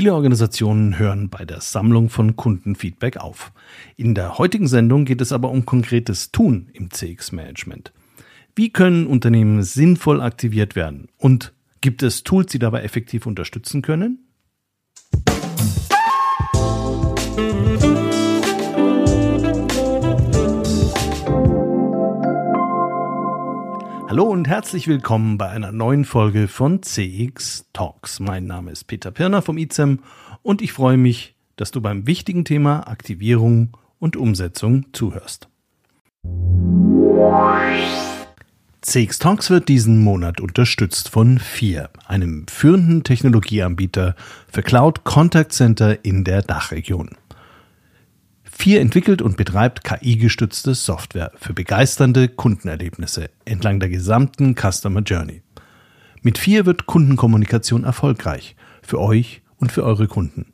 Viele Organisationen hören bei der Sammlung von Kundenfeedback auf. In der heutigen Sendung geht es aber um konkretes Tun im CX-Management. Wie können Unternehmen sinnvoll aktiviert werden? Und gibt es Tools, die dabei effektiv unterstützen können? Hallo und herzlich willkommen bei einer neuen Folge von CX Talks. Mein Name ist Peter Pirner vom ICEM und ich freue mich, dass du beim wichtigen Thema Aktivierung und Umsetzung zuhörst. CX Talks wird diesen Monat unterstützt von FIR, einem führenden Technologieanbieter für Cloud Contact Center in der Dachregion. Vier entwickelt und betreibt KI-gestützte Software für begeisternde Kundenerlebnisse entlang der gesamten Customer Journey. Mit vier wird Kundenkommunikation erfolgreich für euch und für eure Kunden.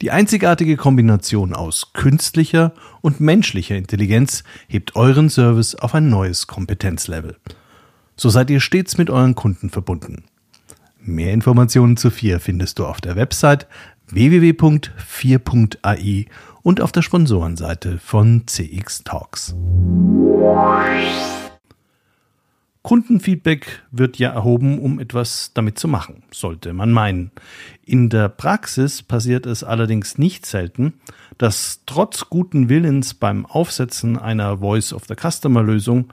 Die einzigartige Kombination aus künstlicher und menschlicher Intelligenz hebt euren Service auf ein neues Kompetenzlevel. So seid ihr stets mit euren Kunden verbunden. Mehr Informationen zu 4 findest du auf der Website www.4.ai und auf der Sponsorenseite von CX Talks. Kundenfeedback wird ja erhoben, um etwas damit zu machen, sollte man meinen. In der Praxis passiert es allerdings nicht selten, dass trotz guten Willens beim Aufsetzen einer Voice of the Customer Lösung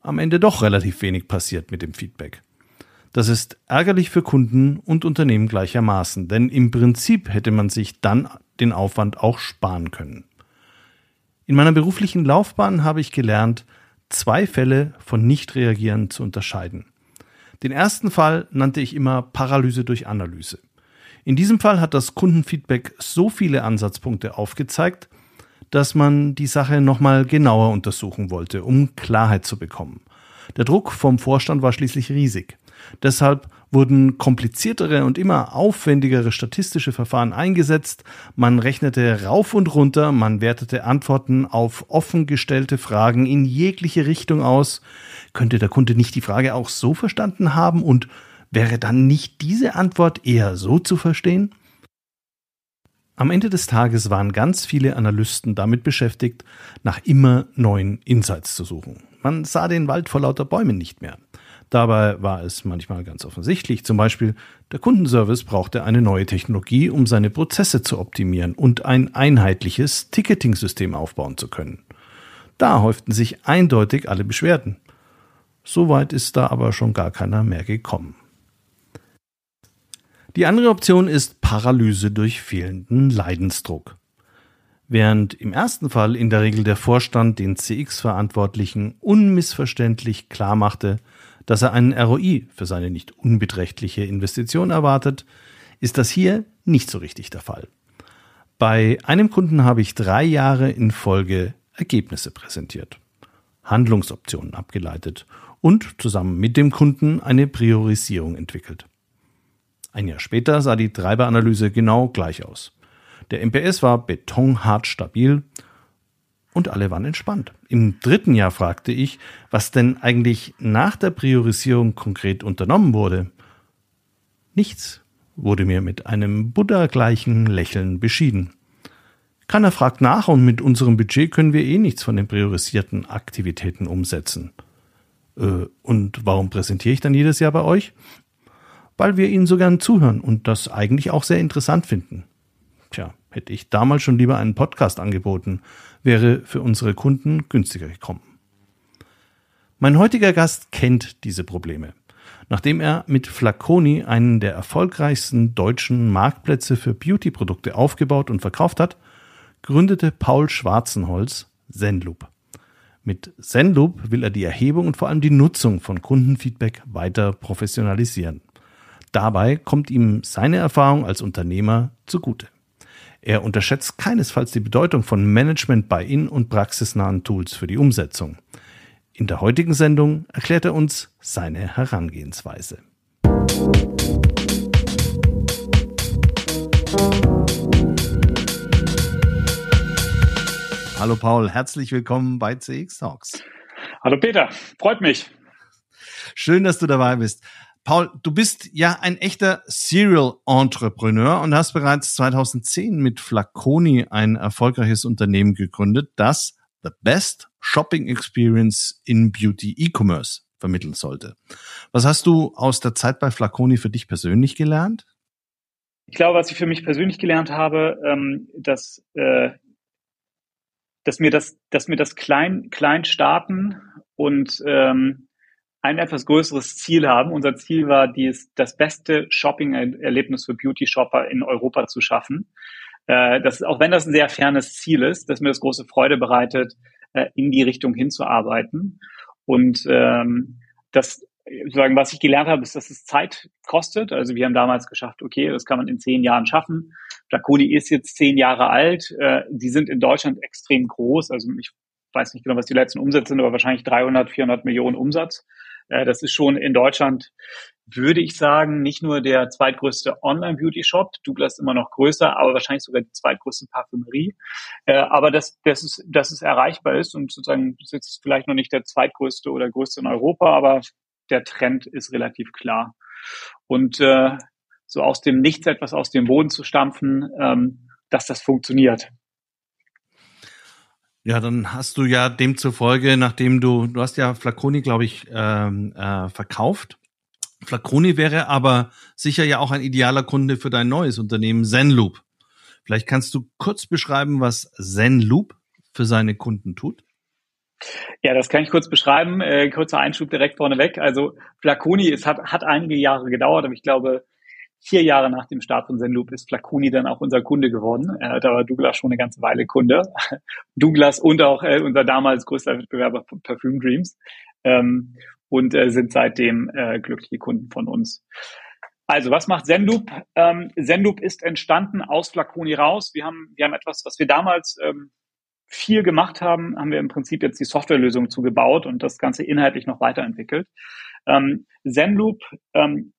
am Ende doch relativ wenig passiert mit dem Feedback. Das ist ärgerlich für Kunden und Unternehmen gleichermaßen, denn im Prinzip hätte man sich dann den Aufwand auch sparen können. In meiner beruflichen Laufbahn habe ich gelernt, zwei Fälle von Nichtreagieren zu unterscheiden. Den ersten Fall nannte ich immer Paralyse durch Analyse. In diesem Fall hat das Kundenfeedback so viele Ansatzpunkte aufgezeigt, dass man die Sache nochmal genauer untersuchen wollte, um Klarheit zu bekommen. Der Druck vom Vorstand war schließlich riesig. Deshalb wurden kompliziertere und immer aufwendigere statistische Verfahren eingesetzt, man rechnete rauf und runter, man wertete Antworten auf offen gestellte Fragen in jegliche Richtung aus. Könnte der Kunde nicht die Frage auch so verstanden haben und wäre dann nicht diese Antwort eher so zu verstehen? Am Ende des Tages waren ganz viele Analysten damit beschäftigt, nach immer neuen Insights zu suchen. Man sah den Wald vor lauter Bäumen nicht mehr. Dabei war es manchmal ganz offensichtlich. Zum Beispiel, der Kundenservice brauchte eine neue Technologie, um seine Prozesse zu optimieren und ein einheitliches Ticketing-System aufbauen zu können. Da häuften sich eindeutig alle Beschwerden. Soweit ist da aber schon gar keiner mehr gekommen. Die andere Option ist Paralyse durch fehlenden Leidensdruck. Während im ersten Fall in der Regel der Vorstand den CX-Verantwortlichen unmissverständlich klar machte, dass er einen ROI für seine nicht unbeträchtliche Investition erwartet, ist das hier nicht so richtig der Fall. Bei einem Kunden habe ich drei Jahre in Folge Ergebnisse präsentiert, Handlungsoptionen abgeleitet und zusammen mit dem Kunden eine Priorisierung entwickelt. Ein Jahr später sah die Treiberanalyse genau gleich aus. Der MPS war betonhart stabil und alle waren entspannt. Im dritten Jahr fragte ich, was denn eigentlich nach der Priorisierung konkret unternommen wurde. Nichts wurde mir mit einem Buddha-gleichen Lächeln beschieden. Keiner fragt nach und mit unserem Budget können wir eh nichts von den priorisierten Aktivitäten umsetzen. Äh, und warum präsentiere ich dann jedes Jahr bei euch? Weil wir Ihnen so gern zuhören und das eigentlich auch sehr interessant finden. Tja, hätte ich damals schon lieber einen Podcast angeboten, wäre für unsere Kunden günstiger gekommen. Mein heutiger Gast kennt diese Probleme. Nachdem er mit Flaconi einen der erfolgreichsten deutschen Marktplätze für Beauty-Produkte aufgebaut und verkauft hat, gründete Paul Schwarzenholz Zenloop. Mit Zenloop will er die Erhebung und vor allem die Nutzung von Kundenfeedback weiter professionalisieren. Dabei kommt ihm seine Erfahrung als Unternehmer zugute. Er unterschätzt keinesfalls die Bedeutung von Management bei in- und praxisnahen Tools für die Umsetzung. In der heutigen Sendung erklärt er uns seine Herangehensweise. Hallo Paul, herzlich willkommen bei CX Talks. Hallo Peter, freut mich. Schön, dass du dabei bist. Paul, du bist ja ein echter Serial Entrepreneur und hast bereits 2010 mit Flaconi ein erfolgreiches Unternehmen gegründet, das The Best Shopping Experience in Beauty E-Commerce vermitteln sollte. Was hast du aus der Zeit bei Flaconi für dich persönlich gelernt? Ich glaube, was ich für mich persönlich gelernt habe, ähm, dass, äh, dass mir das, dass mir das klein, klein starten und ähm, ein etwas größeres Ziel haben. Unser Ziel war, dies, das beste Shopping-Erlebnis für Beauty-Shopper in Europa zu schaffen. Äh, das, auch wenn das ein sehr fernes Ziel ist, dass mir das große Freude bereitet, äh, in die Richtung hinzuarbeiten. Und ähm, das sagen, was ich gelernt habe, ist, dass es Zeit kostet. Also wir haben damals geschafft, okay, das kann man in zehn Jahren schaffen. Flaconi ist jetzt zehn Jahre alt. Äh, die sind in Deutschland extrem groß. Also ich weiß nicht genau, was die letzten Umsätze sind, aber wahrscheinlich 300, 400 Millionen Umsatz. Das ist schon in Deutschland, würde ich sagen, nicht nur der zweitgrößte Online-Beauty-Shop. Douglas ist immer noch größer, aber wahrscheinlich sogar die zweitgrößte Parfümerie. Äh, aber dass, dass, es, dass es erreichbar ist und sozusagen ist jetzt vielleicht noch nicht der zweitgrößte oder größte in Europa, aber der Trend ist relativ klar. Und äh, so aus dem Nichts etwas aus dem Boden zu stampfen, ähm, dass das funktioniert. Ja, dann hast du ja demzufolge, nachdem du, du hast ja Flaconi, glaube ich, ähm, äh, verkauft. Flaconi wäre aber sicher ja auch ein idealer Kunde für dein neues Unternehmen Zenloop. Vielleicht kannst du kurz beschreiben, was Zenloop für seine Kunden tut? Ja, das kann ich kurz beschreiben. Äh, kurzer Einschub direkt vorneweg. Also Flaconi, es hat, hat einige Jahre gedauert, aber ich glaube, vier Jahre nach dem Start von Zenloop ist Flaconi dann auch unser Kunde geworden. Äh, da war Douglas schon eine ganze Weile Kunde. Douglas und auch äh, unser damals größter Wettbewerber Perfume Dreams. Ähm, und äh, sind seitdem äh, glückliche Kunden von uns. Also, was macht Zenloop? Ähm, Zenloop ist entstanden aus Flaconi raus. Wir haben, wir haben etwas, was wir damals ähm, viel gemacht haben, haben wir im Prinzip jetzt die Softwarelösung zugebaut und das Ganze inhaltlich noch weiterentwickelt. Ähm, Zenloop ähm,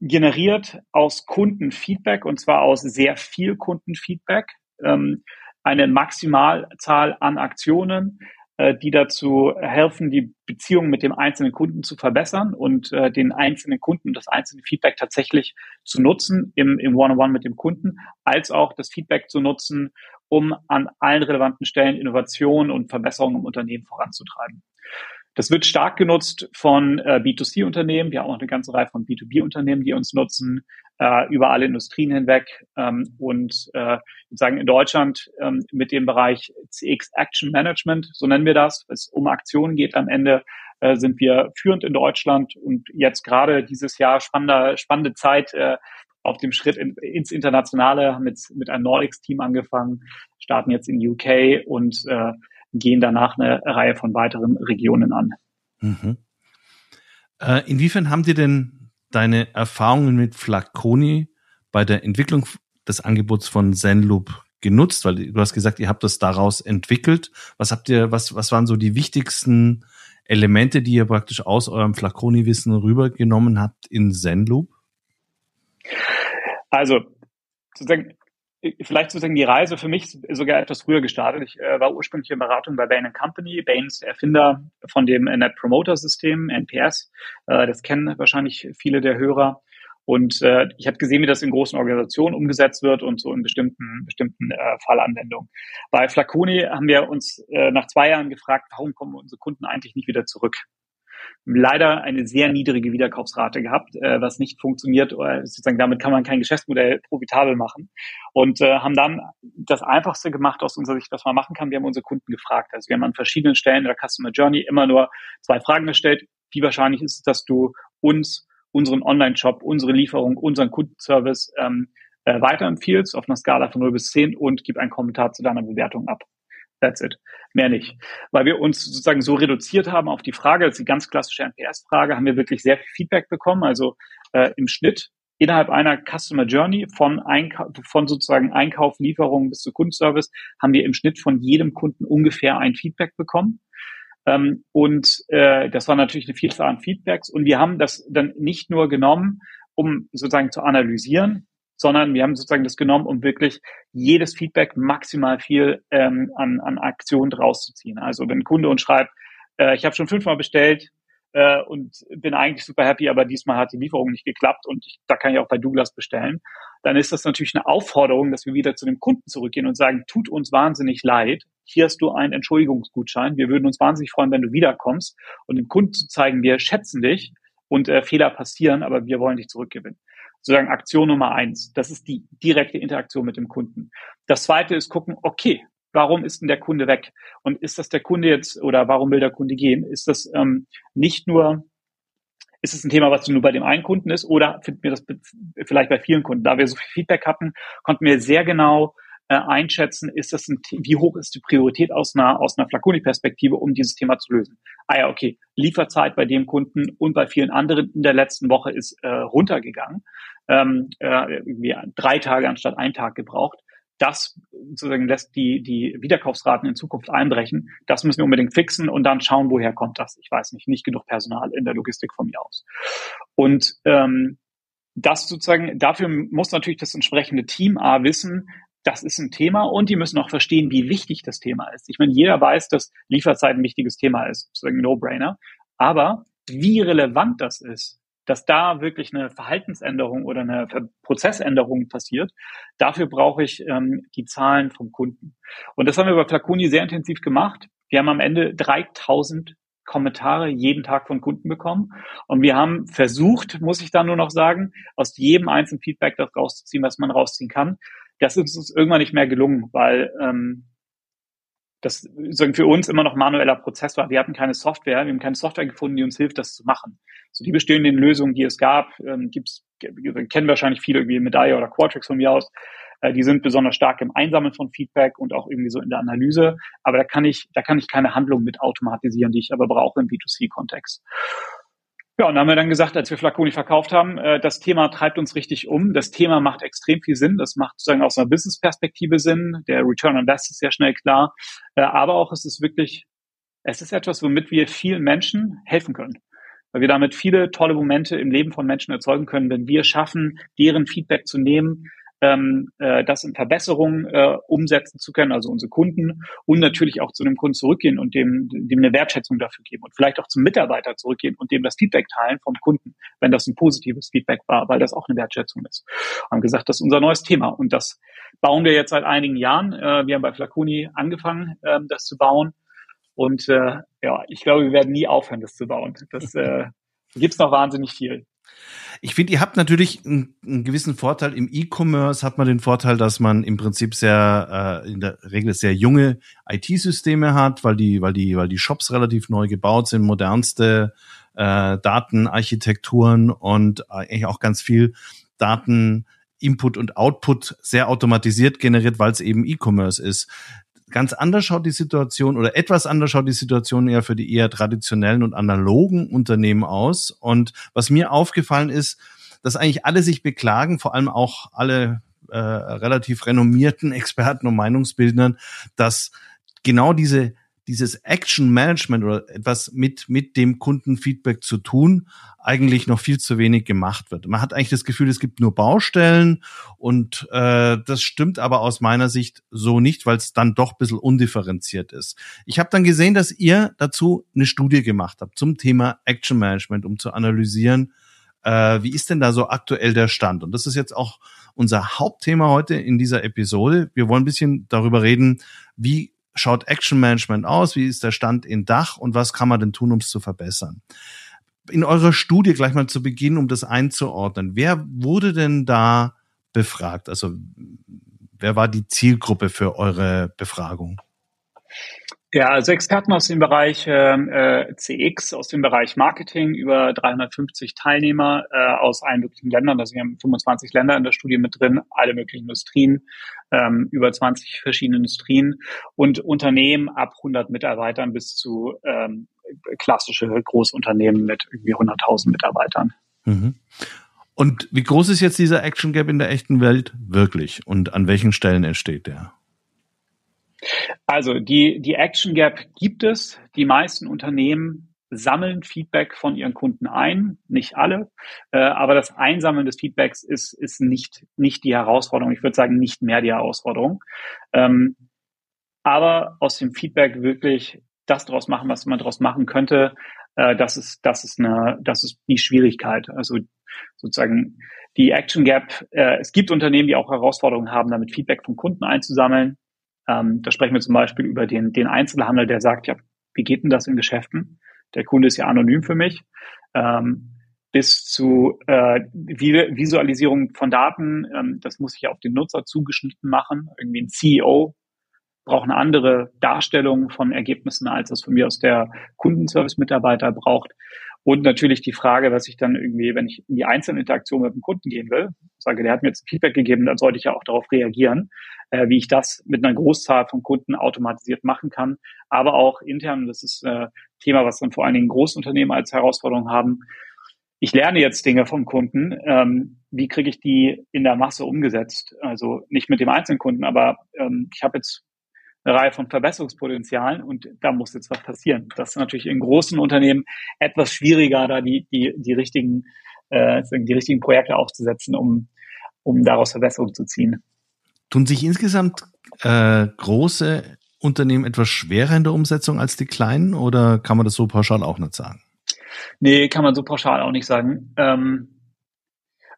generiert aus Kundenfeedback und zwar aus sehr viel Kundenfeedback ähm, eine Maximalzahl an Aktionen, äh, die dazu helfen, die Beziehung mit dem einzelnen Kunden zu verbessern und äh, den einzelnen Kunden, das einzelne Feedback tatsächlich zu nutzen im, im One-on-One mit dem Kunden, als auch das Feedback zu nutzen, um an allen relevanten Stellen Innovationen und Verbesserungen im Unternehmen voranzutreiben. Das wird stark genutzt von äh, B2C-Unternehmen. Wir haben auch eine ganze Reihe von B2B-Unternehmen, die uns nutzen, äh, über alle Industrien hinweg. Ähm, und äh, sagen in Deutschland ähm, mit dem Bereich CX Action Management, so nennen wir das, es um Aktionen geht am Ende, äh, sind wir führend in Deutschland und jetzt gerade dieses Jahr spannende, spannende Zeit auf dem Schritt in, ins Internationale, haben jetzt mit einem Nordics-Team angefangen, starten jetzt in UK und äh, gehen danach eine Reihe von weiteren Regionen an. Mhm. Äh, inwiefern haben dir denn deine Erfahrungen mit Flaconi bei der Entwicklung des Angebots von Zenloop genutzt? Weil du hast gesagt, ihr habt das daraus entwickelt. Was habt ihr, was, was waren so die wichtigsten Elemente, die ihr praktisch aus eurem Flaconi-Wissen rübergenommen habt in Zenloop? Also, sozusagen, vielleicht sozusagen die Reise für mich sogar etwas früher gestartet. Ich äh, war ursprünglich in Beratung bei Bain Company. Bain ist der Erfinder von dem Net Promoter System, NPS. Äh, das kennen wahrscheinlich viele der Hörer. Und äh, ich habe gesehen, wie das in großen Organisationen umgesetzt wird und so in bestimmten, bestimmten äh, Fallanwendungen. Bei Flaconi haben wir uns äh, nach zwei Jahren gefragt, warum kommen unsere Kunden eigentlich nicht wieder zurück? Leider eine sehr niedrige Wiederkaufsrate gehabt, äh, was nicht funktioniert. Oder sozusagen damit kann man kein Geschäftsmodell profitabel machen. Und äh, haben dann das Einfachste gemacht aus unserer Sicht, was man machen kann. Wir haben unsere Kunden gefragt. Also wir haben an verschiedenen Stellen der Customer Journey immer nur zwei Fragen gestellt. Wie wahrscheinlich ist es, dass du uns, unseren Online-Shop, unsere Lieferung, unseren Kundenservice ähm, äh, weiterempfiehlst auf einer Skala von 0 bis 10 und gib einen Kommentar zu deiner Bewertung ab. That's it. Mehr nicht. Weil wir uns sozusagen so reduziert haben auf die Frage, das ist die ganz klassische NPS-Frage, haben wir wirklich sehr viel Feedback bekommen. Also äh, im Schnitt innerhalb einer Customer Journey von, Einkauf, von sozusagen Einkauf, Lieferung bis zu Kundenservice haben wir im Schnitt von jedem Kunden ungefähr ein Feedback bekommen. Ähm, und äh, das war natürlich eine Vielzahl an Feedbacks. Und wir haben das dann nicht nur genommen, um sozusagen zu analysieren, sondern wir haben sozusagen das genommen, um wirklich jedes Feedback maximal viel ähm, an, an Aktionen draus zu ziehen. Also wenn ein Kunde uns schreibt, äh, ich habe schon fünfmal bestellt, äh, und bin eigentlich super happy, aber diesmal hat die Lieferung nicht geklappt und ich, da kann ich auch bei Douglas bestellen. Dann ist das natürlich eine Aufforderung, dass wir wieder zu dem Kunden zurückgehen und sagen, tut uns wahnsinnig leid. Hier hast du einen Entschuldigungsgutschein. Wir würden uns wahnsinnig freuen, wenn du wiederkommst und dem Kunden zu zeigen, wir schätzen dich und äh, Fehler passieren, aber wir wollen dich zurückgewinnen. Sozusagen Aktion Nummer eins. Das ist die direkte Interaktion mit dem Kunden. Das zweite ist gucken, okay, warum ist denn der Kunde weg? Und ist das der Kunde jetzt oder warum will der Kunde gehen? Ist das ähm, nicht nur, ist es ein Thema, was nur bei dem einen Kunden ist oder finden wir das vielleicht bei vielen Kunden? Da wir so viel Feedback hatten, konnten wir sehr genau äh, einschätzen, ist das ein, wie hoch ist die Priorität aus einer, aus einer Flaconi-Perspektive, um dieses Thema zu lösen. Ah ja, okay, Lieferzeit bei dem Kunden und bei vielen anderen in der letzten Woche ist äh, runtergegangen, ähm, äh, irgendwie drei Tage anstatt ein Tag gebraucht das sozusagen lässt die, die Wiederkaufsraten in Zukunft einbrechen. Das müssen wir unbedingt fixen und dann schauen, woher kommt das. Ich weiß nicht, nicht genug Personal in der Logistik von mir aus. Und ähm, das sozusagen, dafür muss natürlich das entsprechende Team A wissen, das ist ein Thema und die müssen auch verstehen, wie wichtig das Thema ist. Ich meine, jeder weiß, dass Lieferzeit ein wichtiges Thema ist, sozusagen No-Brainer. Aber wie relevant das ist, dass da wirklich eine Verhaltensänderung oder eine Prozessänderung passiert. Dafür brauche ich ähm, die Zahlen vom Kunden. Und das haben wir bei Flaconi sehr intensiv gemacht. Wir haben am Ende 3000 Kommentare jeden Tag von Kunden bekommen. Und wir haben versucht, muss ich da nur noch sagen, aus jedem einzelnen Feedback das rauszuziehen, was man rausziehen kann. Das ist uns irgendwann nicht mehr gelungen, weil ähm, das sozusagen für uns immer noch manueller Prozess war. Wir hatten keine Software, wir haben keine Software gefunden, die uns hilft, das zu machen. So die bestehenden Lösungen, die es gab, ähm, gibt's, kennen wahrscheinlich viele irgendwie Medaille oder Qualtrics von mir aus. Äh, die sind besonders stark im Einsammeln von Feedback und auch irgendwie so in der Analyse. Aber da kann ich, da kann ich keine Handlung mit automatisieren, die ich aber brauche im B2C-Kontext. Ja, und haben wir dann gesagt, als wir Flaconi verkauft haben, äh, das Thema treibt uns richtig um. Das Thema macht extrem viel Sinn. Das macht sozusagen aus einer Business-Perspektive Sinn. Der Return on Invest ist sehr schnell klar. Äh, aber auch es ist wirklich, es ist etwas, womit wir vielen Menschen helfen können. Weil wir damit viele tolle Momente im Leben von Menschen erzeugen können, wenn wir schaffen, deren Feedback zu nehmen, ähm, äh, das in Verbesserungen äh, umsetzen zu können, also unsere Kunden und natürlich auch zu dem Kunden zurückgehen und dem, dem eine Wertschätzung dafür geben und vielleicht auch zum Mitarbeiter zurückgehen und dem das Feedback teilen vom Kunden, wenn das ein positives Feedback war, weil das auch eine Wertschätzung ist. Wir haben gesagt, das ist unser neues Thema und das bauen wir jetzt seit einigen Jahren. Äh, wir haben bei Flaconi angefangen, äh, das zu bauen und äh, ja, ich glaube, wir werden nie aufhören, das zu bauen. Das äh, gibt's noch wahnsinnig viel. Ich finde, ihr habt natürlich einen, einen gewissen Vorteil. Im E-Commerce hat man den Vorteil, dass man im Prinzip sehr, äh, in der Regel sehr junge IT-Systeme hat, weil die, weil die, weil die Shops relativ neu gebaut sind, modernste äh, Datenarchitekturen und eigentlich auch ganz viel Daten Input und Output sehr automatisiert generiert, weil es eben E-Commerce ist ganz anders schaut die Situation oder etwas anders schaut die Situation eher für die eher traditionellen und analogen Unternehmen aus. Und was mir aufgefallen ist, dass eigentlich alle sich beklagen, vor allem auch alle äh, relativ renommierten Experten und Meinungsbildnern, dass genau diese dieses Action Management oder etwas mit, mit dem Kundenfeedback zu tun, eigentlich noch viel zu wenig gemacht wird. Man hat eigentlich das Gefühl, es gibt nur Baustellen und äh, das stimmt aber aus meiner Sicht so nicht, weil es dann doch ein bisschen undifferenziert ist. Ich habe dann gesehen, dass ihr dazu eine Studie gemacht habt zum Thema Action Management, um zu analysieren, äh, wie ist denn da so aktuell der Stand? Und das ist jetzt auch unser Hauptthema heute in dieser Episode. Wir wollen ein bisschen darüber reden, wie schaut Action Management aus? Wie ist der Stand in Dach und was kann man denn tun, um es zu verbessern? In eurer Studie gleich mal zu Beginn, um das einzuordnen, wer wurde denn da befragt? Also wer war die Zielgruppe für eure Befragung? Ja, also Experten aus dem Bereich ähm, äh, CX, aus dem Bereich Marketing, über 350 Teilnehmer äh, aus allen möglichen Ländern. Also wir haben 25 Länder in der Studie mit drin, alle möglichen Industrien, ähm, über 20 verschiedene Industrien und Unternehmen ab 100 Mitarbeitern bis zu ähm, klassische Großunternehmen mit irgendwie 100.000 Mitarbeitern. Mhm. Und wie groß ist jetzt dieser Action Gap in der echten Welt wirklich und an welchen Stellen entsteht der? Also die, die Action Gap gibt es. Die meisten Unternehmen sammeln Feedback von ihren Kunden ein, nicht alle, äh, aber das Einsammeln des Feedbacks ist, ist nicht, nicht die Herausforderung. Ich würde sagen, nicht mehr die Herausforderung. Ähm, aber aus dem Feedback wirklich das draus machen, was man draus machen könnte, Äh, das ist, das ist eine, das ist die Schwierigkeit. Also sozusagen die Action Gap. Äh, es gibt Unternehmen, die auch Herausforderungen haben, damit Feedback von Kunden einzusammeln. Ähm, da sprechen wir zum Beispiel über den, den Einzelhandel, der sagt, ja, wie geht denn das in Geschäften? Der Kunde ist ja anonym für mich. Ähm, bis zu äh, Visualisierung von Daten. Ähm, das muss ich auf den Nutzer zugeschnitten machen. Irgendwie ein CEO braucht eine andere Darstellung von Ergebnissen, als das von mir aus der Kundenservice-Mitarbeiter braucht. Und natürlich die Frage, was ich dann irgendwie, wenn ich in die einzelne Interaktion mit dem Kunden gehen will, sage, der hat mir jetzt Feedback gegeben, dann sollte ich ja auch darauf reagieren, äh, wie ich das mit einer Großzahl von Kunden automatisiert machen kann. Aber auch intern, das ist äh, Thema, was dann vor allen Dingen Großunternehmen als Herausforderung haben. Ich lerne jetzt Dinge vom Kunden. Ähm, wie kriege ich die in der Masse umgesetzt? Also nicht mit dem einzelnen Kunden, aber ähm, ich habe jetzt eine Reihe von Verbesserungspotenzialen und da muss jetzt was passieren. Das ist natürlich in großen Unternehmen etwas schwieriger, da die, die, die richtigen, äh, die richtigen Projekte aufzusetzen, um, um daraus Verbesserungen zu ziehen. Tun sich insgesamt äh, große Unternehmen etwas schwerer in der Umsetzung als die kleinen oder kann man das so pauschal auch nicht sagen? Nee, kann man so pauschal auch nicht sagen. Ähm,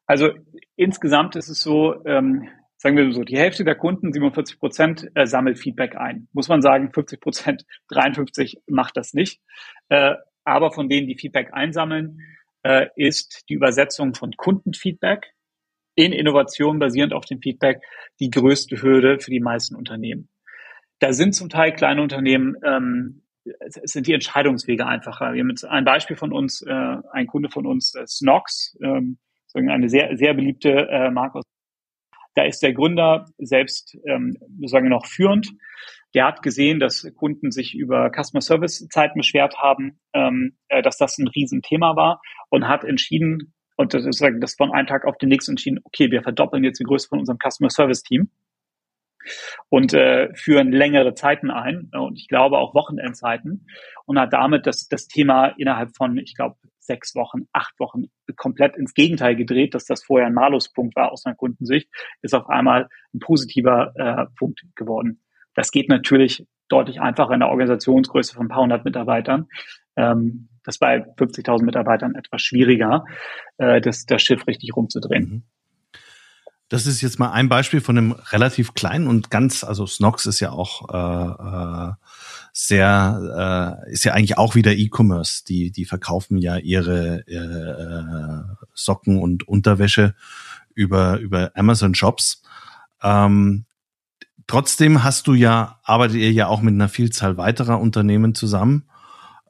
also insgesamt ist es so, ähm, sagen wir so, die Hälfte der Kunden, 47 Prozent, äh, sammelt Feedback ein. Muss man sagen, 50 Prozent, 53 macht das nicht. Äh, aber von denen, die Feedback einsammeln, äh, ist die Übersetzung von Kundenfeedback in Innovation basierend auf dem Feedback die größte Hürde für die meisten Unternehmen. Da sind zum Teil kleine Unternehmen, ähm, es sind die Entscheidungswege einfacher. Wir haben jetzt ein Beispiel von uns, äh, ein Kunde von uns, äh, Snox, ähm, eine sehr, sehr beliebte äh, Marke aus da ist der Gründer selbst ähm, sozusagen noch führend. Der hat gesehen, dass Kunden sich über Customer Service Zeiten beschwert haben, ähm, äh, dass das ein Riesenthema war und hat entschieden, und das ist das von einem Tag auf den nächsten entschieden, okay, wir verdoppeln jetzt die Größe von unserem Customer Service Team und äh, führen längere Zeiten ein und ich glaube auch Wochenendzeiten und hat damit das, das Thema innerhalb von, ich glaube, sechs Wochen, acht Wochen komplett ins Gegenteil gedreht, dass das vorher ein Maluspunkt war aus einer Kundensicht, ist auf einmal ein positiver äh, Punkt geworden. Das geht natürlich deutlich einfacher in der Organisationsgröße von ein paar hundert Mitarbeitern. Ähm, das bei 50.000 Mitarbeitern etwas schwieriger, äh, das, das Schiff richtig rumzudrehen. Mhm. Das ist jetzt mal ein Beispiel von einem relativ kleinen und ganz, also Snox ist ja auch äh, äh, sehr, äh, ist ja eigentlich auch wieder E-Commerce. Die, die verkaufen ja ihre äh, Socken und Unterwäsche über, über Amazon Shops. Ähm, trotzdem hast du ja, arbeitet ihr ja auch mit einer Vielzahl weiterer Unternehmen zusammen.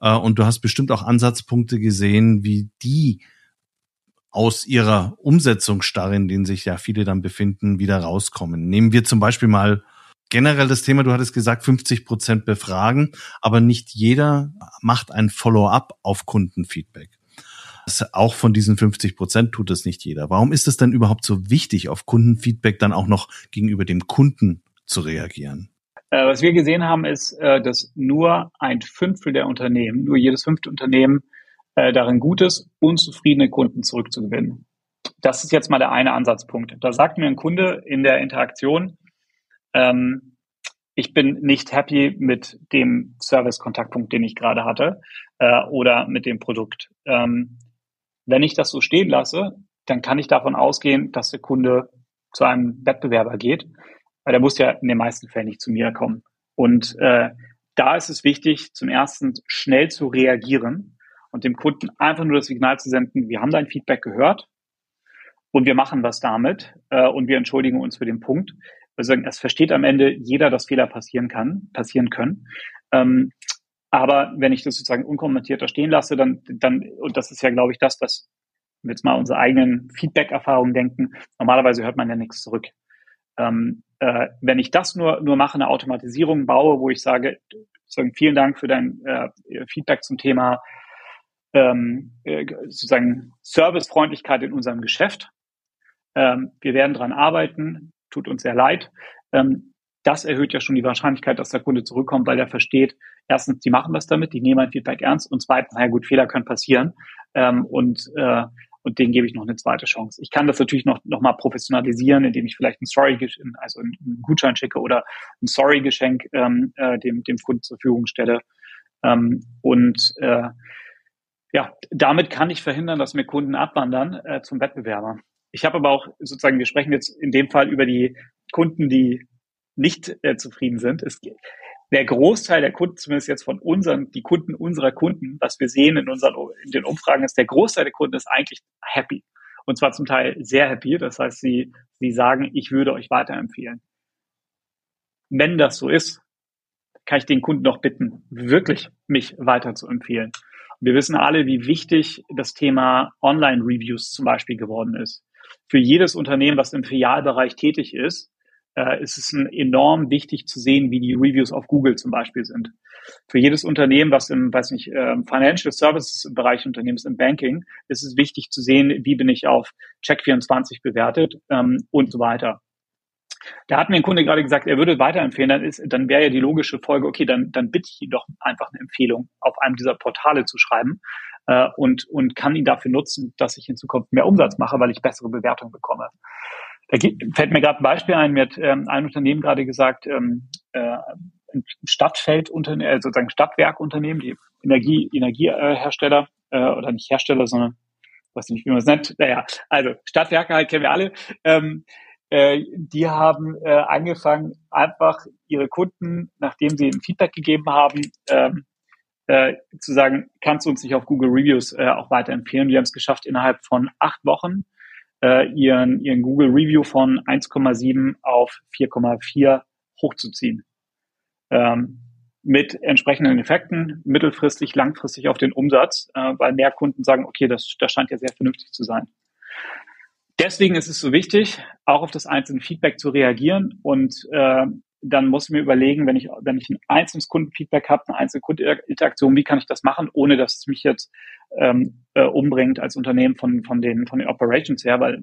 Äh, und du hast bestimmt auch Ansatzpunkte gesehen, wie die aus ihrer Umsetzungsstarre, in denen sich ja viele dann befinden, wieder rauskommen. Nehmen wir zum Beispiel mal generell das Thema, du hattest gesagt, 50 Prozent befragen, aber nicht jeder macht ein Follow-up auf Kundenfeedback. Das, auch von diesen 50 Prozent tut es nicht jeder. Warum ist es denn überhaupt so wichtig, auf Kundenfeedback dann auch noch gegenüber dem Kunden zu reagieren? Äh, was wir gesehen haben, ist, äh, dass nur ein Fünftel der Unternehmen, nur jedes fünfte Unternehmen äh, darin gut ist, unzufriedene Kunden zurückzugewinnen. Das ist jetzt mal der eine Ansatzpunkt. Da sagt mir ein Kunde in der Interaktion, ähm, ich bin nicht happy mit dem Service-Kontaktpunkt, den ich gerade hatte, äh, oder mit dem Produkt. Ähm, wenn ich das so stehen lasse, dann kann ich davon ausgehen, dass der Kunde zu einem Wettbewerber geht, weil der muss ja in den meisten Fällen nicht zu mir kommen. Und äh, da ist es wichtig, zum ersten schnell zu reagieren und dem Kunden einfach nur das Signal zu senden, wir haben dein Feedback gehört und wir machen was damit äh, und wir entschuldigen uns für den Punkt. Also es versteht am Ende jeder, dass Fehler passieren kann, passieren können. Ähm, aber wenn ich das sozusagen unkommentiert da stehen lasse, dann, dann, und das ist ja, glaube ich, das, dass wir jetzt mal unsere eigenen Feedback-Erfahrungen denken, normalerweise hört man ja nichts zurück. Ähm, äh, wenn ich das nur, nur mache, eine Automatisierung baue, wo ich sage, vielen Dank für dein äh, Feedback zum Thema ähm, äh, sozusagen Servicefreundlichkeit in unserem Geschäft. Ähm, wir werden dran arbeiten, tut uns sehr leid. Ähm, das erhöht ja schon die Wahrscheinlichkeit, dass der Kunde zurückkommt, weil er versteht, erstens, die machen was damit, die nehmen ein Feedback ernst und zweitens, naja gut, Fehler können passieren ähm, und, äh, und denen gebe ich noch eine zweite Chance. Ich kann das natürlich noch, noch mal professionalisieren, indem ich vielleicht ein Story, also einen Gutschein schicke oder ein Sorry-Geschenk ähm, äh, dem, dem Kunden zur Verfügung stelle. Ähm, und äh, ja, damit kann ich verhindern, dass mir Kunden abwandern äh, zum Wettbewerber. Ich habe aber auch sozusagen, wir sprechen jetzt in dem Fall über die Kunden, die nicht äh, zufrieden sind. Es, der Großteil der Kunden, zumindest jetzt von unseren, die Kunden unserer Kunden, was wir sehen in unseren in den Umfragen, ist, der Großteil der Kunden ist eigentlich happy. Und zwar zum Teil sehr happy. Das heißt, sie, sie sagen, ich würde euch weiterempfehlen. Wenn das so ist, kann ich den Kunden doch bitten, wirklich mich weiter zu empfehlen. Wir wissen alle, wie wichtig das Thema Online-Reviews zum Beispiel geworden ist. Für jedes Unternehmen, was im Filialbereich tätig ist, äh, ist es enorm wichtig zu sehen, wie die Reviews auf Google zum Beispiel sind. Für jedes Unternehmen, was im, weiß nicht, äh, Financial Services Bereich Unternehmens im Banking, ist es wichtig zu sehen, wie bin ich auf Check24 bewertet ähm, und so weiter. Da hat mir ein Kunde gerade gesagt, er würde weiterempfehlen, dann ist, dann wäre ja die logische Folge, okay, dann, dann bitte ich ihn doch einfach eine Empfehlung auf einem dieser Portale zu schreiben äh, und, und kann ihn dafür nutzen, dass ich in Zukunft mehr Umsatz mache, weil ich bessere Bewertungen bekomme. Da fällt mir gerade ein Beispiel ein, mir hat ähm, ein Unternehmen gerade gesagt, ähm, äh, Stadtfeldunternehmen, äh, sozusagen Stadtwerkunternehmen, die Energie, Energiehersteller, äh, oder nicht Hersteller, sondern weiß nicht, wie man es nennt. Naja, also Stadtwerke halt kennen wir alle. Ähm, äh, die haben äh, angefangen, einfach ihre Kunden, nachdem sie ein Feedback gegeben haben, ähm, äh, zu sagen, kannst du uns nicht auf Google Reviews äh, auch weiterempfehlen? Die haben es geschafft, innerhalb von acht Wochen äh, ihren, ihren Google Review von 1,7 auf 4,4 hochzuziehen. Ähm, mit entsprechenden Effekten, mittelfristig, langfristig auf den Umsatz, äh, weil mehr Kunden sagen, okay, das, das scheint ja sehr vernünftig zu sein. Deswegen ist es so wichtig, auch auf das einzelne Feedback zu reagieren und äh, dann muss ich mir überlegen, wenn ich, wenn ich ein einzelnes Kundenfeedback habe, eine einzelne Kundeninteraktion, wie kann ich das machen, ohne dass es mich jetzt ähm, äh, umbringt als Unternehmen von, von, den, von den Operations her, weil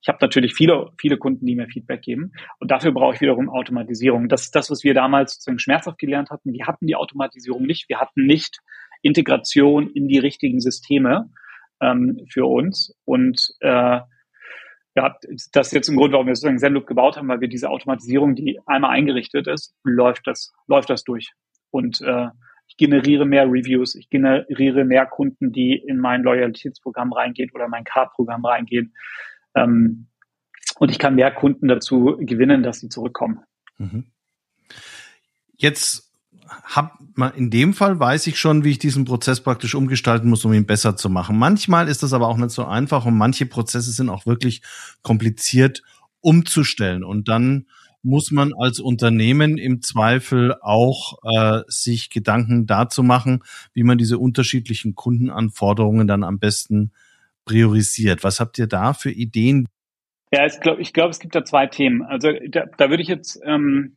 ich habe natürlich viele, viele Kunden, die mir Feedback geben und dafür brauche ich wiederum Automatisierung. Das ist das, was wir damals sozusagen schmerzhaft gelernt hatten. Wir hatten die Automatisierung nicht, wir hatten nicht Integration in die richtigen Systeme ähm, für uns und äh, ja, das ist jetzt ein Grund, warum wir sozusagen Zenloop gebaut haben, weil wir diese Automatisierung, die einmal eingerichtet ist, läuft das, läuft das durch. Und äh, ich generiere mehr Reviews, ich generiere mehr Kunden, die in mein Loyalitätsprogramm reingehen oder mein Card-Programm reingehen. Ähm, und ich kann mehr Kunden dazu gewinnen, dass sie zurückkommen. Mhm. Jetzt hab in dem Fall weiß ich schon, wie ich diesen Prozess praktisch umgestalten muss, um ihn besser zu machen. Manchmal ist das aber auch nicht so einfach und manche Prozesse sind auch wirklich kompliziert umzustellen und dann muss man als Unternehmen im Zweifel auch äh, sich Gedanken dazu machen, wie man diese unterschiedlichen Kundenanforderungen dann am besten priorisiert. Was habt ihr da für Ideen? Ja, ich glaube, ich glaub, es gibt da zwei Themen. Also da, da würde ich jetzt ähm,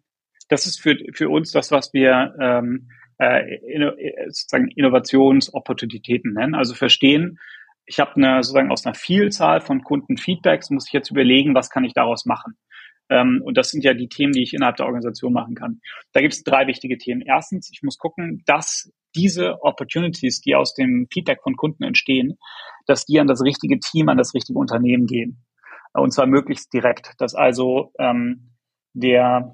das ist für, für uns das, was wir ähm, äh, sozusagen Innovationsopportunitäten nennen. Also verstehen, ich habe eine sozusagen aus einer Vielzahl von Kundenfeedbacks, muss ich jetzt überlegen, was kann ich daraus machen. Ähm, und das sind ja die Themen, die ich innerhalb der Organisation machen kann. Da gibt es drei wichtige Themen. Erstens, ich muss gucken, dass diese Opportunities, die aus dem Feedback von Kunden entstehen, dass die an das richtige Team, an das richtige Unternehmen gehen. Und zwar möglichst direkt. Dass also ähm, der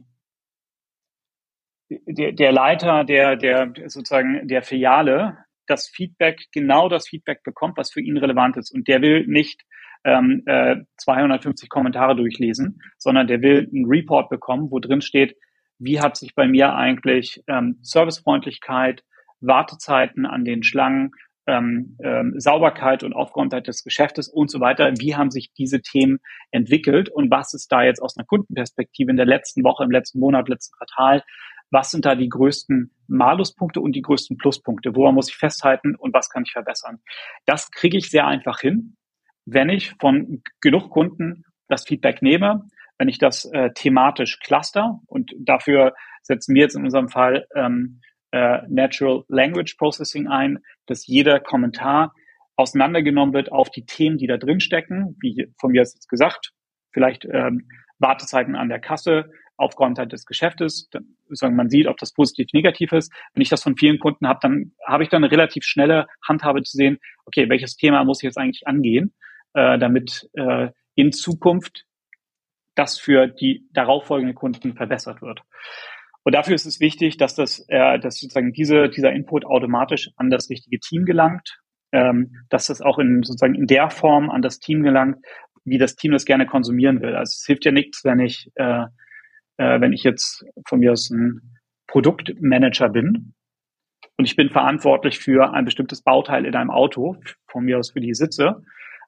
der, der Leiter der, der sozusagen der Filiale das Feedback, genau das Feedback bekommt, was für ihn relevant ist. Und der will nicht ähm, äh, 250 Kommentare durchlesen, sondern der will einen Report bekommen, wo drin steht, wie hat sich bei mir eigentlich ähm, Servicefreundlichkeit, Wartezeiten an den Schlangen, ähm, ähm, Sauberkeit und Aufgeräumtheit des Geschäftes und so weiter. Wie haben sich diese Themen entwickelt und was ist da jetzt aus einer Kundenperspektive in der letzten Woche, im letzten Monat, letzten Quartal was sind da die größten Maluspunkte und die größten Pluspunkte? Woran muss ich festhalten und was kann ich verbessern? Das kriege ich sehr einfach hin, wenn ich von genug Kunden das Feedback nehme, wenn ich das äh, thematisch cluster und dafür setzen wir jetzt in unserem Fall ähm, äh, Natural Language Processing ein, dass jeder Kommentar auseinandergenommen wird auf die Themen, die da drin stecken, wie von mir jetzt gesagt, vielleicht ähm, Wartezeiten an der Kasse, Aufgeräumtheit des Geschäftes, dann, sagen, man sieht, ob das positiv, negativ ist. Wenn ich das von vielen Kunden habe, dann habe ich dann eine relativ schnelle Handhabe zu sehen, okay, welches Thema muss ich jetzt eigentlich angehen, äh, damit äh, in Zukunft das für die darauffolgenden Kunden verbessert wird. Und dafür ist es wichtig, dass das, äh, dass sozusagen diese, dieser Input automatisch an das richtige Team gelangt ähm, dass das auch in sozusagen in der Form an das Team gelangt, wie das Team das gerne konsumieren will. Also es hilft ja nichts, wenn ich, äh, äh, wenn ich jetzt von mir aus ein Produktmanager bin und ich bin verantwortlich für ein bestimmtes Bauteil in einem Auto, von mir aus für die Sitze,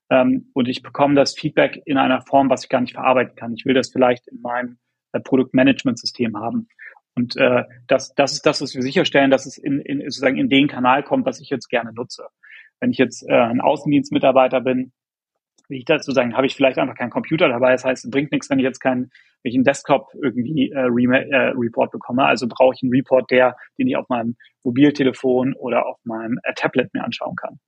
ähm, und ich bekomme das Feedback in einer Form, was ich gar nicht verarbeiten kann. Ich will das vielleicht in meinem äh, Produktmanagement-System haben. Und äh, das, das ist das, was wir sicherstellen, dass es in, in, sozusagen in den Kanal kommt, was ich jetzt gerne nutze. Wenn ich jetzt äh, ein Außendienstmitarbeiter bin, wie ich dazu sagen, habe ich vielleicht einfach keinen Computer dabei. Das heißt, es bringt nichts, wenn ich jetzt keinen, wenn ich einen Desktop irgendwie äh, Re äh, Report bekomme. Also brauche ich einen Report, der, den ich auf meinem Mobiltelefon oder auf meinem äh, Tablet mir anschauen kann.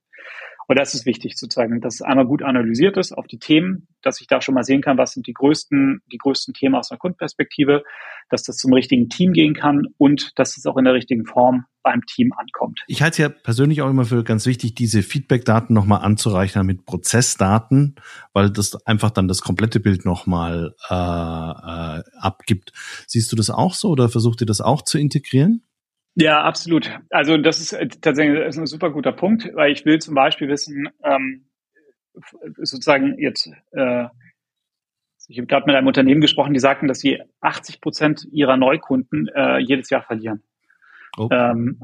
Und das ist wichtig sozusagen, dass es einmal gut analysiert ist auf die Themen, dass ich da schon mal sehen kann, was sind die größten, die größten Themen aus einer Kundenperspektive, dass das zum richtigen Team gehen kann und dass es auch in der richtigen Form beim Team ankommt. Ich halte es ja persönlich auch immer für ganz wichtig, diese Feedback-Daten nochmal anzureichern mit Prozessdaten, weil das einfach dann das komplette Bild nochmal äh, äh, abgibt. Siehst du das auch so oder versucht ihr das auch zu integrieren? Ja, absolut. Also das ist äh, tatsächlich das ist ein super guter Punkt, weil ich will zum Beispiel wissen, ähm, sozusagen jetzt, äh, ich habe gerade mit einem Unternehmen gesprochen, die sagten, dass sie 80 Prozent ihrer Neukunden äh, jedes Jahr verlieren. Oh. Ähm,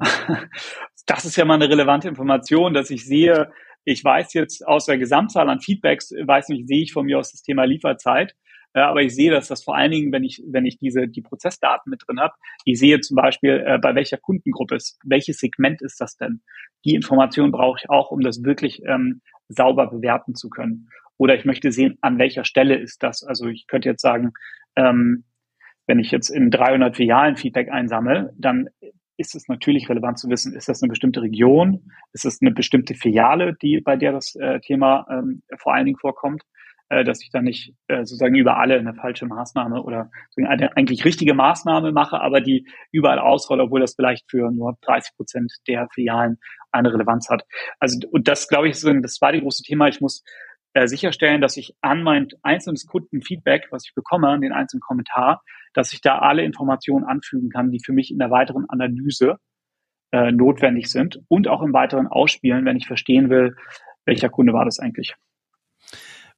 das ist ja mal eine relevante Information, dass ich sehe, ich weiß jetzt aus der Gesamtzahl an Feedbacks, weiß nicht, sehe ich von mir aus das Thema Lieferzeit. Äh, aber ich sehe, dass das vor allen Dingen, wenn ich, wenn ich diese, die Prozessdaten mit drin habe, ich sehe zum Beispiel, äh, bei welcher Kundengruppe ist, welches Segment ist das denn? Die Information brauche ich auch, um das wirklich ähm, sauber bewerten zu können. Oder ich möchte sehen, an welcher Stelle ist das. Also ich könnte jetzt sagen, ähm, wenn ich jetzt in 300 Filialen Feedback einsammle, dann ist es natürlich relevant zu wissen, ist das eine bestimmte Region, ist es eine bestimmte Filiale, die bei der das äh, Thema ähm, vor allen Dingen vorkommt äh, dass ich dann nicht äh, sozusagen über alle eine falsche Maßnahme oder eine eigentlich richtige Maßnahme mache, aber die überall ausrolle, obwohl das vielleicht für nur 30 Prozent der Filialen eine Relevanz hat. Also und das glaube ich ist das zweite große Thema. Ich muss äh, sicherstellen, dass ich an mein einzelnes Kundenfeedback, was ich bekomme, an den einzelnen Kommentar, dass ich da alle Informationen anfügen kann, die für mich in der weiteren Analyse äh, notwendig sind und auch im weiteren Ausspielen, wenn ich verstehen will, welcher Kunde war das eigentlich.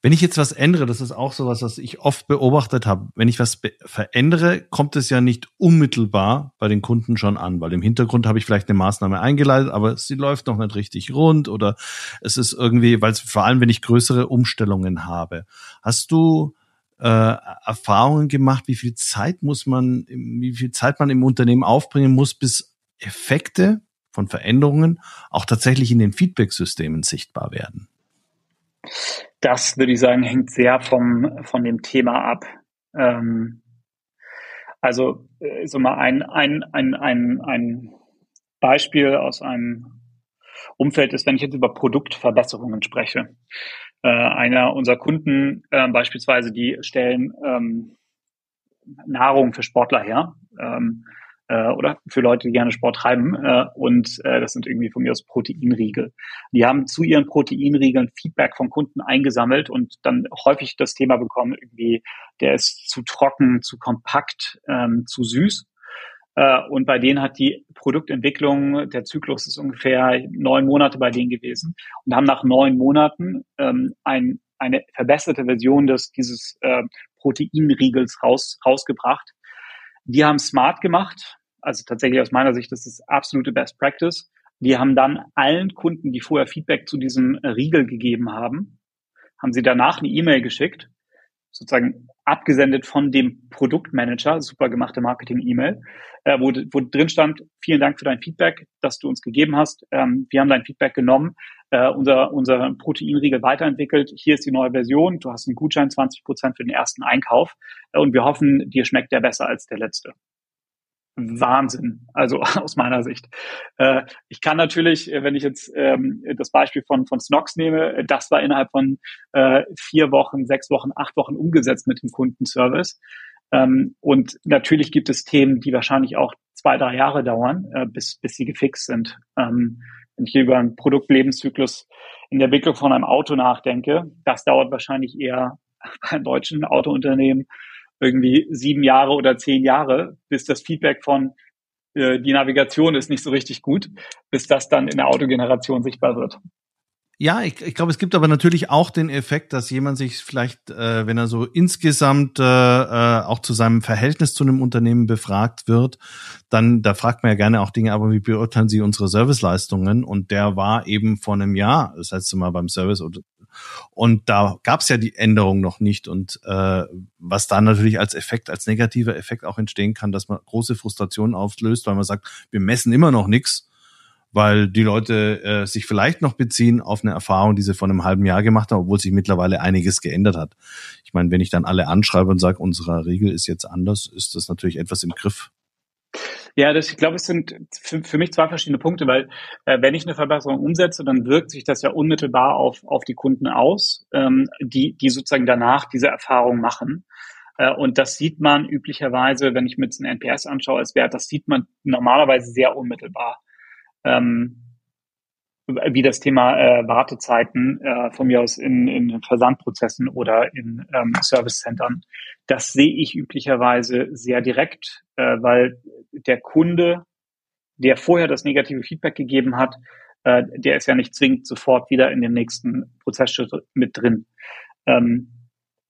Wenn ich jetzt was ändere, das ist auch sowas, was ich oft beobachtet habe. Wenn ich was verändere, kommt es ja nicht unmittelbar bei den Kunden schon an, weil im Hintergrund habe ich vielleicht eine Maßnahme eingeleitet, aber sie läuft noch nicht richtig rund oder es ist irgendwie, weil vor allem, wenn ich größere Umstellungen habe. Hast du äh, Erfahrungen gemacht, wie viel Zeit muss man, wie viel Zeit man im Unternehmen aufbringen muss, bis Effekte von Veränderungen auch tatsächlich in den Feedback-Systemen sichtbar werden? Das würde ich sagen, hängt sehr vom, von dem Thema ab. Ähm, also äh, so mal ein, ein, ein, ein, ein Beispiel aus einem Umfeld ist, wenn ich jetzt über Produktverbesserungen spreche. Äh, einer unserer Kunden äh, beispielsweise, die stellen ähm, Nahrung für Sportler her. Ähm, äh, oder für Leute, die gerne Sport treiben. Äh, und äh, das sind irgendwie von mir aus Proteinriegel. Die haben zu ihren Proteinriegeln Feedback vom Kunden eingesammelt und dann häufig das Thema bekommen, irgendwie, der ist zu trocken, zu kompakt, ähm, zu süß. Äh, und bei denen hat die Produktentwicklung, der Zyklus ist ungefähr neun Monate bei denen gewesen und haben nach neun Monaten ähm, ein, eine verbesserte Version des, dieses äh, Proteinriegels raus, rausgebracht. Die haben smart gemacht, also tatsächlich aus meiner Sicht, das ist absolute Best Practice. Die haben dann allen Kunden, die vorher Feedback zu diesem Riegel gegeben haben, haben sie danach eine E-Mail geschickt, sozusagen abgesendet von dem Produktmanager, super gemachte Marketing-E-Mail, äh, wo, wo drin stand, vielen Dank für dein Feedback, das du uns gegeben hast. Ähm, wir haben dein Feedback genommen, äh, unser, unser Proteinriegel weiterentwickelt. Hier ist die neue Version. Du hast einen Gutschein 20 Prozent für den ersten Einkauf. Äh, und wir hoffen, dir schmeckt der besser als der letzte. Wahnsinn, also aus meiner Sicht. Äh, ich kann natürlich, äh, wenn ich jetzt ähm, das Beispiel von, von Snox nehme, äh, das war innerhalb von äh, vier Wochen, sechs Wochen, acht Wochen umgesetzt mit dem Kundenservice. Ähm, und natürlich gibt es Themen, die wahrscheinlich auch zwei, drei Jahre dauern, äh, bis, bis sie gefixt sind. Ähm, wenn ich über einen Produktlebenszyklus in der Entwicklung von einem Auto nachdenke, das dauert wahrscheinlich eher bei deutschen Autounternehmen irgendwie sieben Jahre oder zehn Jahre, bis das Feedback von äh, die Navigation ist nicht so richtig gut, bis das dann in der Autogeneration sichtbar wird. Ja, ich, ich glaube, es gibt aber natürlich auch den Effekt, dass jemand sich vielleicht, äh, wenn er so insgesamt äh, äh, auch zu seinem Verhältnis zu einem Unternehmen befragt wird, dann, da fragt man ja gerne auch Dinge, aber wie beurteilen Sie unsere Serviceleistungen? Und der war eben vor einem Jahr, das letzte Mal beim Service, und, da gab es ja die Änderung noch nicht. Und äh, was da natürlich als Effekt, als negativer Effekt auch entstehen kann, dass man große Frustrationen auflöst, weil man sagt, wir messen immer noch nichts weil die Leute äh, sich vielleicht noch beziehen auf eine Erfahrung, die sie vor einem halben Jahr gemacht haben, obwohl sich mittlerweile einiges geändert hat. Ich meine, wenn ich dann alle anschreibe und sage, unsere Regel ist jetzt anders, ist das natürlich etwas im Griff. Ja, das, ich glaube, es sind für, für mich zwei verschiedene Punkte, weil äh, wenn ich eine Verbesserung umsetze, dann wirkt sich das ja unmittelbar auf, auf die Kunden aus, ähm, die, die sozusagen danach diese Erfahrung machen. Äh, und das sieht man üblicherweise, wenn ich mir jetzt einen NPS anschaue als Wert, das sieht man normalerweise sehr unmittelbar ähm, wie das Thema äh, Wartezeiten äh, von mir aus in, in Versandprozessen oder in ähm, Servicecentern. Das sehe ich üblicherweise sehr direkt, äh, weil der Kunde, der vorher das negative Feedback gegeben hat, äh, der ist ja nicht zwingend sofort wieder in dem nächsten Prozessschritt mit drin. Ähm,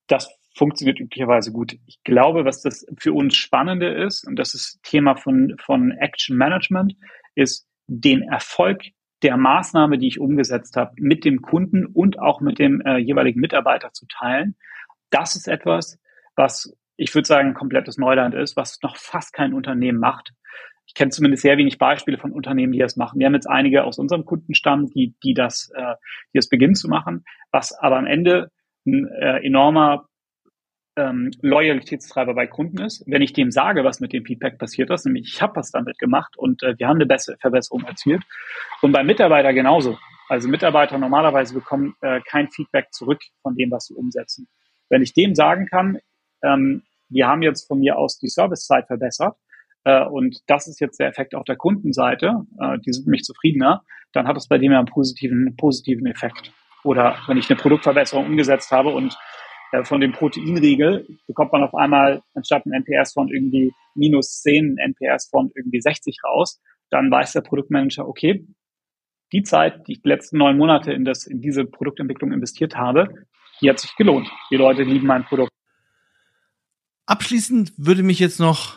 das funktioniert üblicherweise gut. Ich glaube, was das für uns Spannende ist, und das ist Thema von, von Action Management, ist, den Erfolg der Maßnahme, die ich umgesetzt habe, mit dem Kunden und auch mit dem äh, jeweiligen Mitarbeiter zu teilen. Das ist etwas, was ich würde sagen, komplettes Neuland ist, was noch fast kein Unternehmen macht. Ich kenne zumindest sehr wenig Beispiele von Unternehmen, die das machen. Wir haben jetzt einige aus unserem Kundenstamm, die, die das, äh, die das beginnen zu machen, was aber am Ende ein äh, enormer ähm, Loyalitätstreiber bei Kunden ist. Wenn ich dem sage, was mit dem Feedback passiert ist, nämlich ich habe was damit gemacht und äh, wir haben eine bessere Verbesserung erzielt. Und beim Mitarbeiter genauso. Also Mitarbeiter normalerweise bekommen äh, kein Feedback zurück von dem, was sie umsetzen. Wenn ich dem sagen kann, ähm, wir haben jetzt von mir aus die Servicezeit verbessert äh, und das ist jetzt der Effekt auf der Kundenseite, äh, die sind mich zufriedener, dann hat es bei dem ja einen positiven, positiven Effekt. Oder wenn ich eine Produktverbesserung umgesetzt habe und von dem Proteinriegel bekommt man auf einmal anstatt ein NPS von irgendwie minus 10 ein NPS von irgendwie 60 raus. Dann weiß der Produktmanager, okay, die Zeit, die ich die letzten neun Monate in, das, in diese Produktentwicklung investiert habe, die hat sich gelohnt. Die Leute lieben mein Produkt. Abschließend würde mich jetzt noch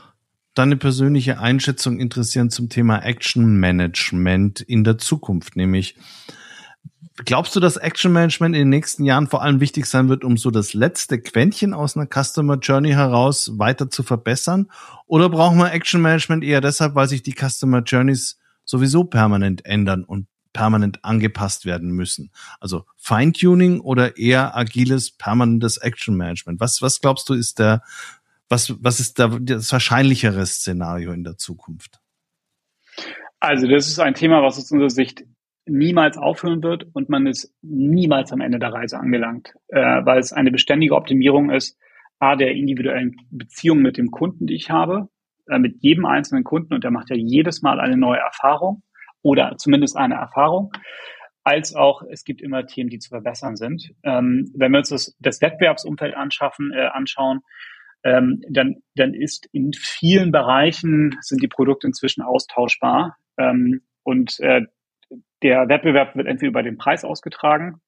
deine persönliche Einschätzung interessieren zum Thema Action Management in der Zukunft, nämlich Glaubst du, dass Action Management in den nächsten Jahren vor allem wichtig sein wird, um so das letzte Quäntchen aus einer Customer Journey heraus weiter zu verbessern? Oder brauchen wir Action Management eher deshalb, weil sich die Customer Journeys sowieso permanent ändern und permanent angepasst werden müssen? Also Feintuning oder eher agiles, permanentes Action Management? Was, was glaubst du, ist der, was, was ist da das wahrscheinlichere Szenario in der Zukunft? Also das ist ein Thema, was aus unserer Sicht niemals aufhören wird und man ist niemals am Ende der Reise angelangt, äh, weil es eine beständige Optimierung ist, a, der individuellen Beziehung mit dem Kunden, die ich habe, äh, mit jedem einzelnen Kunden und der macht ja jedes Mal eine neue Erfahrung oder zumindest eine Erfahrung, als auch es gibt immer Themen, die zu verbessern sind. Ähm, wenn wir uns das, das Wettbewerbsumfeld anschaffen, äh, anschauen, ähm, dann, dann ist in vielen Bereichen sind die Produkte inzwischen austauschbar. Ähm, und äh, der Wettbewerb wird entweder über den Preis ausgetragen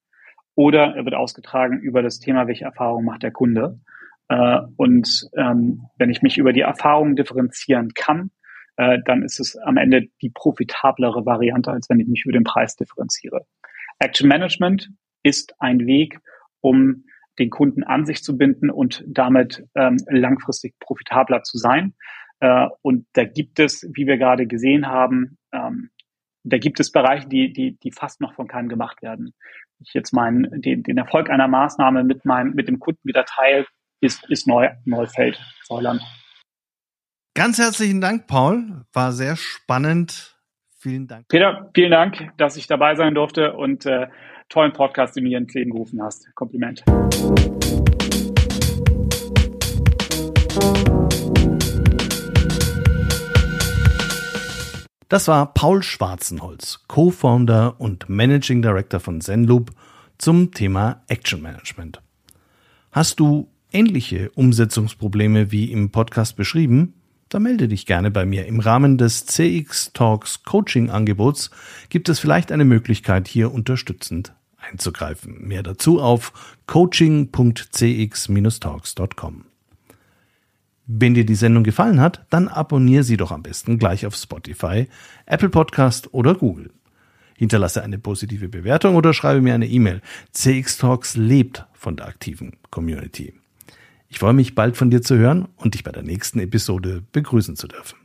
oder er wird ausgetragen über das Thema, welche Erfahrung macht der Kunde. Äh, und ähm, wenn ich mich über die Erfahrung differenzieren kann, äh, dann ist es am Ende die profitablere Variante, als wenn ich mich über den Preis differenziere. Action Management ist ein Weg, um den Kunden an sich zu binden und damit ähm, langfristig profitabler zu sein. Äh, und da gibt es, wie wir gerade gesehen haben, ähm, da gibt es Bereiche, die, die, die fast noch von keinem gemacht werden. Ich jetzt meinen, den, den Erfolg einer Maßnahme mit meinem, mit dem Kunden wieder teile, ist, ist neu, Neufeld, Säuland. Ganz herzlichen Dank, Paul. War sehr spannend. Vielen Dank. Peter, vielen Dank, dass ich dabei sein durfte und äh, tollen Podcast, den du mir ins Leben gerufen hast. Kompliment. Das war Paul Schwarzenholz, Co-Founder und Managing Director von Zenloop zum Thema Action Management. Hast du ähnliche Umsetzungsprobleme wie im Podcast beschrieben? Dann melde dich gerne bei mir. Im Rahmen des CX Talks Coaching Angebots gibt es vielleicht eine Möglichkeit, hier unterstützend einzugreifen. Mehr dazu auf coaching.cx-talks.com. Wenn dir die Sendung gefallen hat, dann abonniere sie doch am besten gleich auf Spotify, Apple Podcast oder Google. Hinterlasse eine positive Bewertung oder schreibe mir eine E-Mail. CX Talks lebt von der aktiven Community. Ich freue mich bald von dir zu hören und dich bei der nächsten Episode begrüßen zu dürfen.